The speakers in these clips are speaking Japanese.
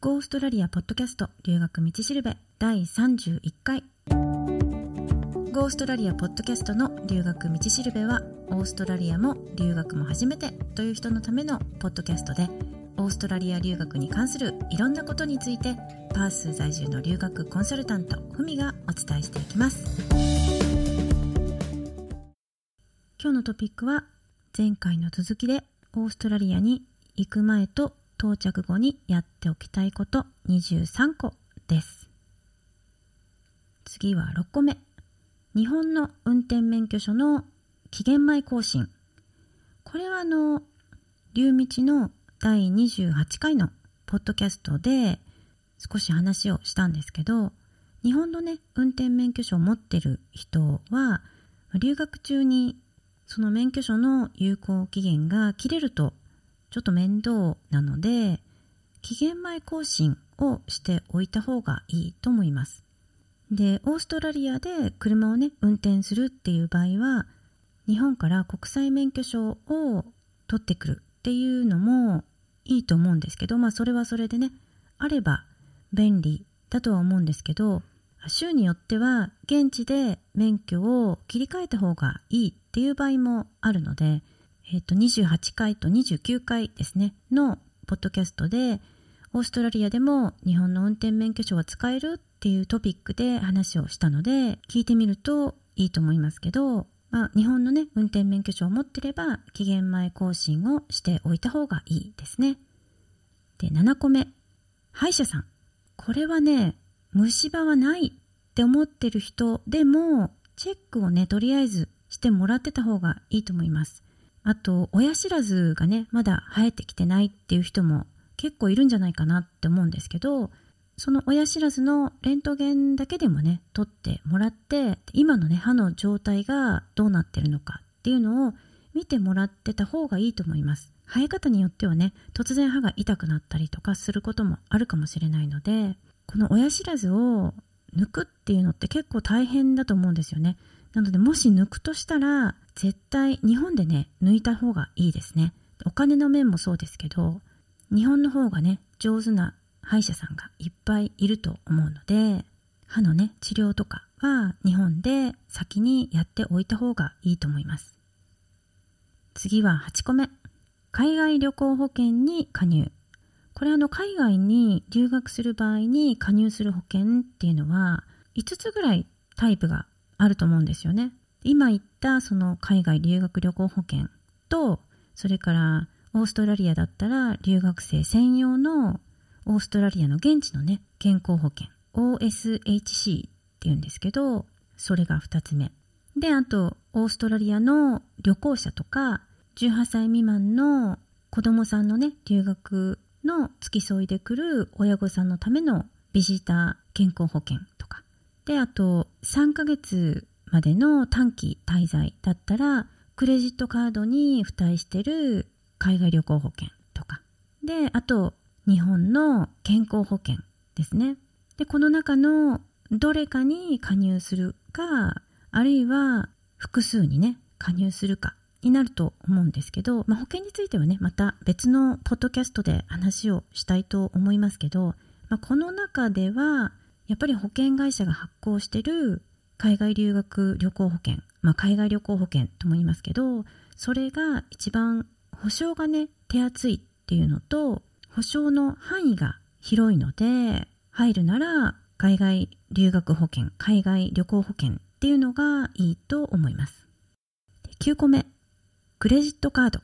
ゴーストラリアポッドキャスト留学道しるべ第31回。ゴーストラリアポッドキャストの留学道しるべはオーストラリアも留学も初めてという人のためのポッドキャストでオーストラリア留学に関するいろんなことについてパース在住の留学コンサルタントふみがお伝えしていきます。今日のトピックは前回の続きでオーストラリアに行く前と到着後にやっておきたいこと23個です。次は6個目。日本の運転免許証の期限前更新。これはあの流道の第28回のポッドキャストで少し話をしたんですけど日本のね運転免許証を持ってる人は留学中にその免許証の有効期限が切れるとちょっと面倒なので期限前更新をしておいた方がいいと思います。でオーストラリアで車をね運転するっていう場合は日本から国際免許証を取ってくるっていうのもいいと思うんですけどまあそれはそれでねあれば便利だとは思うんですけど州によっては現地で免許を切り替えた方がいいっていう場合もあるのでえっ、ー、と、28回と29回ですね、のポッドキャストで、オーストラリアでも日本の運転免許証は使えるっていうトピックで話をしたので、聞いてみるといいと思いますけど、まあ、日本のね、運転免許証を持ってれば、期限前更新をしておいた方がいいですね。で、7個目。歯医者さん。これはね、虫歯はないって思ってる人でも、チェックをね、とりあえずしてもらってた方がいいと思います。あと、親知らずがね、まだ生えてきてないっていう人も結構いるんじゃないかなって思うんですけど、その親知らずのレントゲンだけでもね、取ってもらって、今のね、歯の状態がどうなってるのかっていうのを見てもらってた方がいいと思います。生え方によってはね、突然歯が痛くなったりとかすることもあるかもしれないので、この親知らずを抜くっていうのって結構大変だと思うんですよね。なので、もし抜くとしたら、絶対日本でね、抜いた方がいいですね。お金の面もそうですけど、日本の方がね、上手な歯医者さんがいっぱいいると思うので、歯のね、治療とかは日本で先にやっておいた方がいいと思います。次は8個目。海外旅行保険に加入。これあの海外に留学する場合に加入する保険っていうのは5つぐらいタイプがあると思うんですよね。今言ったその海外留学旅行保険と、それからオーストラリアだったら留学生専用のオーストラリアの現地のね、健康保険、OSHC っていうんですけど、それが2つ目。で、あと、オーストラリアの旅行者とか、18歳未満の子供さんのね、留学の付き添いで来る親御さんのためのビジター健康保険とか。で、あと、3ヶ月までの短期滞在だったら、クレジットカードに付帯してる海外旅行保険とか。で、あと、日本の健康保険ですね。で、この中のどれかに加入するか、あるいは複数にね、加入するかになると思うんですけど、まあ、保険についてはね、また別のポッドキャストで話をしたいと思いますけど、まあ、この中では、やっぱり保険会社が発行してる海外留学旅行保険、まあ、海外旅行保険とも言いますけど、それが一番保証がね、手厚いっていうのと、保証の範囲が広いので、入るなら海外留学保険、海外旅行保険っていうのがいいと思います。9個目、クレジットカード。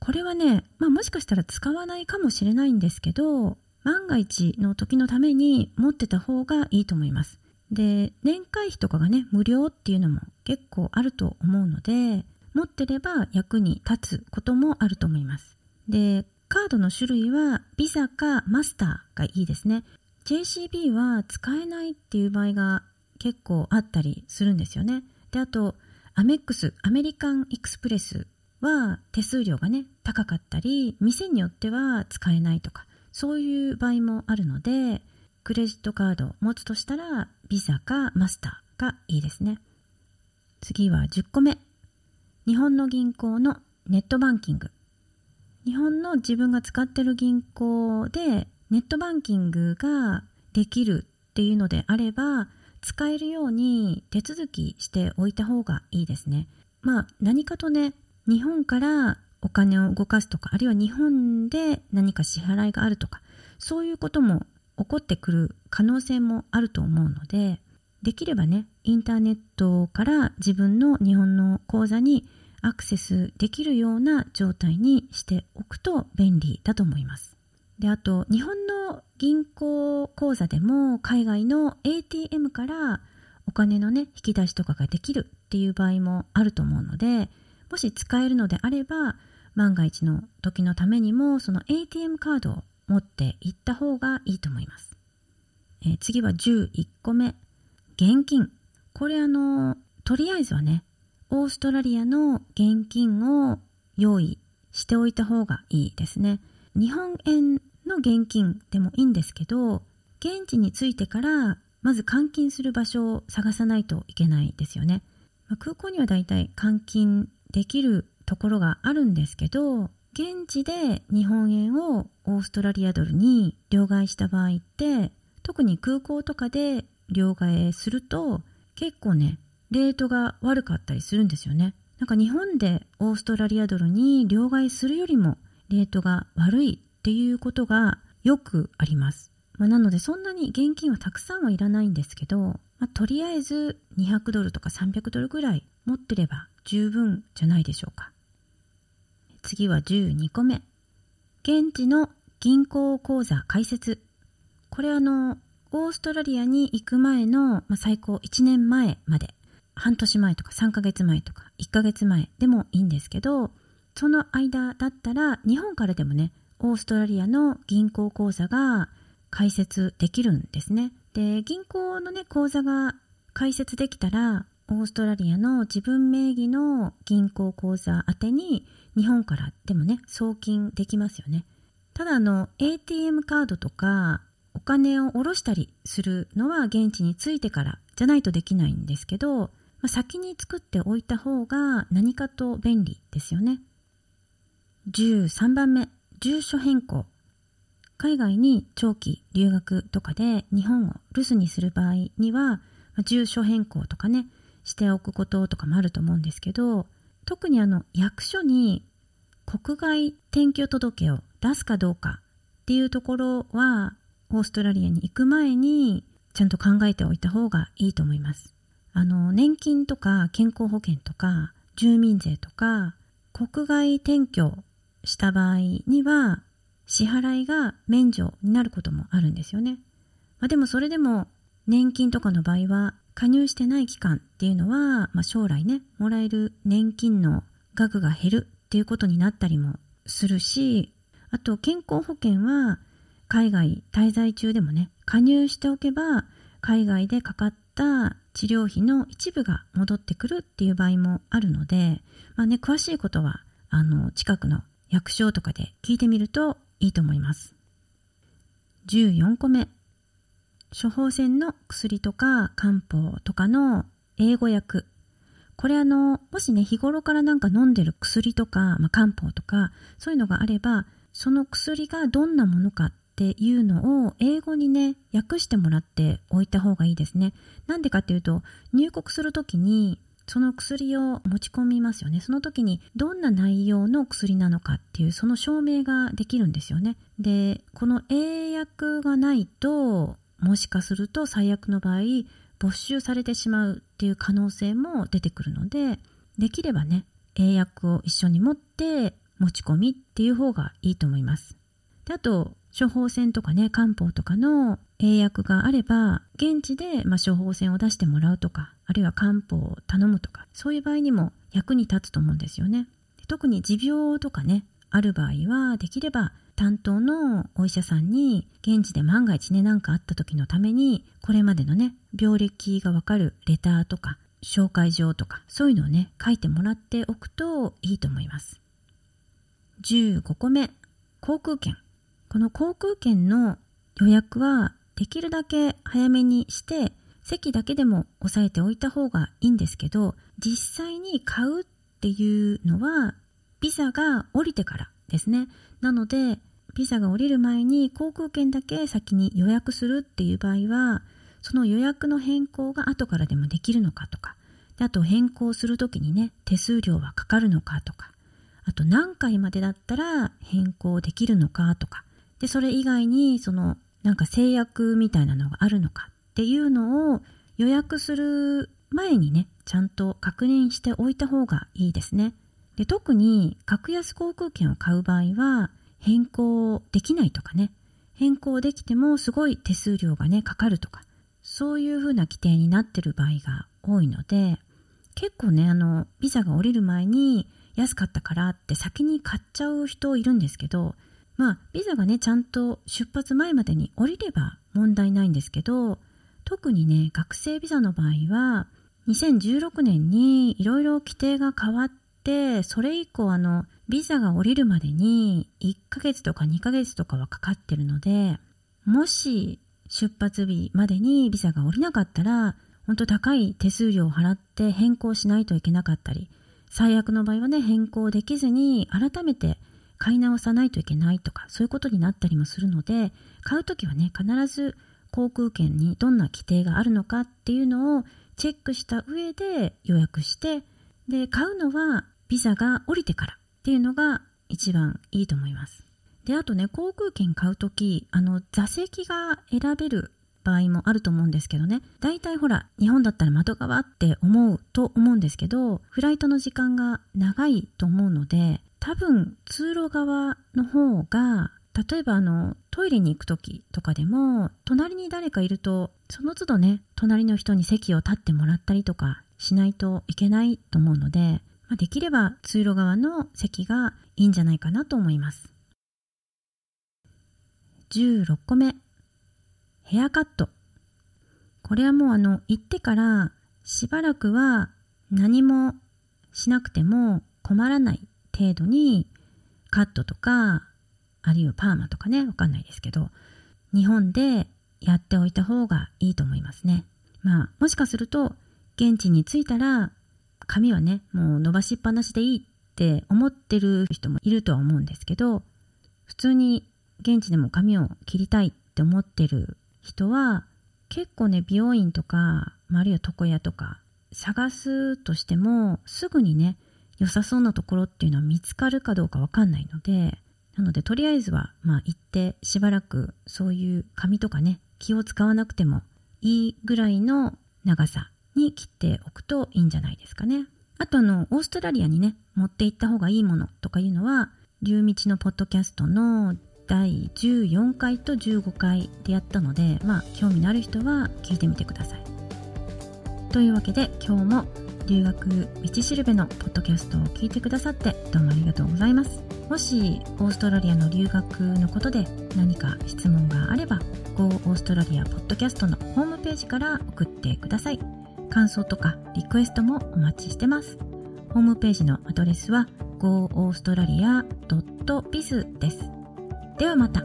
これはね、まあもしかしたら使わないかもしれないんですけど、万が一の時のために持ってた方がいいと思います。で、年会費とかがね、無料っていうのも結構あると思うので、持ってれば役に立つこともあると思います。で、カードの種類はビザかマスターがいいですね。JCB は使えないっていう場合が結構あったりするんですよね。で、あと、アメックス、アメリカンエクスプレスは手数料がね、高かったり、店によっては使えないとか、そういう場合もあるので、クレジットカードを持つとしたら、ビザかマスターがいいですね。次は10個目。日本の銀行のネットバンキング。日本の自分が使ってる銀行でネットバンキングができるっていうのであれば使えるように手続きしておいた方がいいですね。まあ何かとね日本からお金を動かすとかあるいは日本で何か支払いがあるとかそういうことも起こってくる可能性もあると思うのでできればねインターネットから自分の日本の口座にアクセスできるような状態にしておくと便利だと思います。であと日本の銀行口座でも海外の ATM からお金のね引き出しとかができるっていう場合もあると思うのでもし使えるのであれば万が一の時のためにもその ATM カードを持っていった方がいいと思います、えー、次は11個目。現金。これあのとりあえずはねオーストラリアの現金を用意しておいた方がいいですね。日本円の現金でもいいんですけど現地に着いてからまず換金する場所を探さないといけないですよね、まあ、空港にはだいたい換金できるところがあるんですけど現地で日本円をオーストラリアドルに両替した場合って特に空港とかで両替すると結構ねレートが悪かったりするんですよね。なんか日本でオーストラリアドルに両替するよりもレートが悪いっていうことがよくあります、まあ、なのでそんなに現金はたくさんはいらないんですけど、まあ、とりあえず200ドルとか300ドルぐらい持ってれば十分じゃないでしょうか。次は12個目。現地の銀行口座開設。これあのオーストラリアに行く前の、まあ、最高1年前まで。半年前とか3ヶ月前とか1ヶ月前でもいいんですけどその間だったら日本からでもねオーストラリアの銀行口座が開設できるんですね。で銀行のね口座が開設できたらオーストラリアの自分名義の銀行口座宛てに日本からでもね送金できますよね。ただあの ATM カードとかお金を下ろしたりするのは現地に着いてからじゃないとできないんですけど、まあ、先に作っておいた方が何かと便利ですよね。13番目住所変更。海外に長期留学とかで日本を留守にする場合には住所変更とかねしておくこととかもあると思うんですけど特にあの役所に国外転居届を出すかどうかっていうところはオーストラリアに行く前にちゃんと考えておいた方がいいと思います。あの年金とか健康保険とか住民税とか国外転居した場合には支払いが免除になることもあるんですよね。まあ、でもそれでも年金とかの場合は加入してない期間っていうのは、まあ、将来ねもらえる年金の額が減るっていうことになったりもするしあと健康保険は海外滞在中でもね加入しておけば海外でかかった治療費の一部が戻ってくるっていう場合もあるので、まあね、詳しいことはあの近くの役所とかで聞いてみるといいと思います。14個目処方箋の薬とか漢方とかの英語訳これあのもしね日頃からなんか飲んでる薬とか、まあ、漢方とかそういうのがあればその薬がどんなものかっていうのを英語にね訳してもらっておいた方がいいですね。なんでかっていうと入国する時にその薬を持ち込みますよね。その時にどんな内容の薬なのかっていうその証明ができるんですよね。でこの英訳がないともしかすると最悪の場合没収されてしまうっていう可能性も出てくるのでできればね英訳を一緒に持って持ち込みっていう方がいいと思います。であと処方箋とかね漢方とかの英訳があれば現地で、まあ、処方箋を出してもらうとかあるいは漢方を頼むとかそういう場合にも役に立つと思うんですよね。特に持病とかねある場合はできれば担当のお医者さんに現地で万が一ね何かあった時のためにこれまでのね病歴がわかるレターとか紹介状とかそういうのをね書いてもらっておくといいと思います。15個目航空券。この航空券の予約はできるだけ早めにして席だけでも押さえておいた方がいいんですけど実際に買うっていうのはビザが降りてからですね。なのでビザが降りる前に航空券だけ先に予約するっていう場合はその予約の変更が後からでもできるのかとかであと変更する時にね手数料はかかるのかとかあと何回までだったら変更できるのかとかでそれ以外にそのなんか制約みたいなのがあるのかっていうのを予約する前にねちゃんと確認しておいた方がいいですね。で特に格安航空券を買う場合は変更できないとかね。変更できてもすごい手数料がねかかるとか。そういう風な規定になってる場合が多いので結構ねあのビザが降りる前に安かったからって先に買っちゃう人いるんですけどまあビザがねちゃんと出発前までに降りれば問題ないんですけど特にね学生ビザの場合は2016年にいろいろ規定が変わってそれ以降あのビザが降りるまでに1ヶ月とか2ヶ月とかはかかってるのでもし出発日までにビザが降りなかったら本当高い手数料を払って変更しないといけなかったり、最悪の場合はね、変更できずに改めて買い直さないといけないとか、そういうことになったりもするので、買うときはね、必ず航空券にどんな規定があるのかっていうのをチェックした上で予約して、で、買うのはビザが降りてから。っていうのが一番いいと思います。で、あとね、航空券買うとき、あの、座席が選べる場合もあると思うんですけどね大体ほら日本だったら窓側って思うと思うんですけどフライトの時間が長いと思うので多分通路側の方が例えばあのトイレに行く時とかでも隣に誰かいるとその都度ね隣の人に席を立ってもらったりとかしないといけないと思うので、まあ、できれば通路側の席がいいんじゃないかなと思います16個目ヘアカット。これはもうあの、行ってからしばらくは何もしなくても困らない程度にカットとか、あるいはパーマとかね、わかんないですけど、日本でやっておいた方がいいと思いますね。まあ、もしかすると、現地に着いたら、髪はね、もう伸ばしっぱなしでいいって思ってる人もいるとは思うんですけど、普通に現地でも髪を切りたいって思ってる人は結構ね美容院とかあるいは床屋とか探すとしてもすぐにね良さそうなところっていうのは見つかるかどうかわかんないのでなのでとりあえずはまあ行ってしばらくそういう髪とかね気を使わなくてもいいぐらいの長さに切っておくといいんじゃないですかね。あとあのオーストラリアにね持って行った方がいいものとかいうのは龍道のポッドキャストの第14回と15回でやったのでまあ興味のある人は聞いてみてください。というわけで今日も留学道しるべのポッドキャストを聞いてくださってどうもありがとうございます。もしオーストラリアの留学のことで何か質問があれば Go オーストラリアポッドキャストのホームページから送ってください。感想とかリクエストもお待ちしてますホームページのアドレスは goaustralia.biz ですではまた。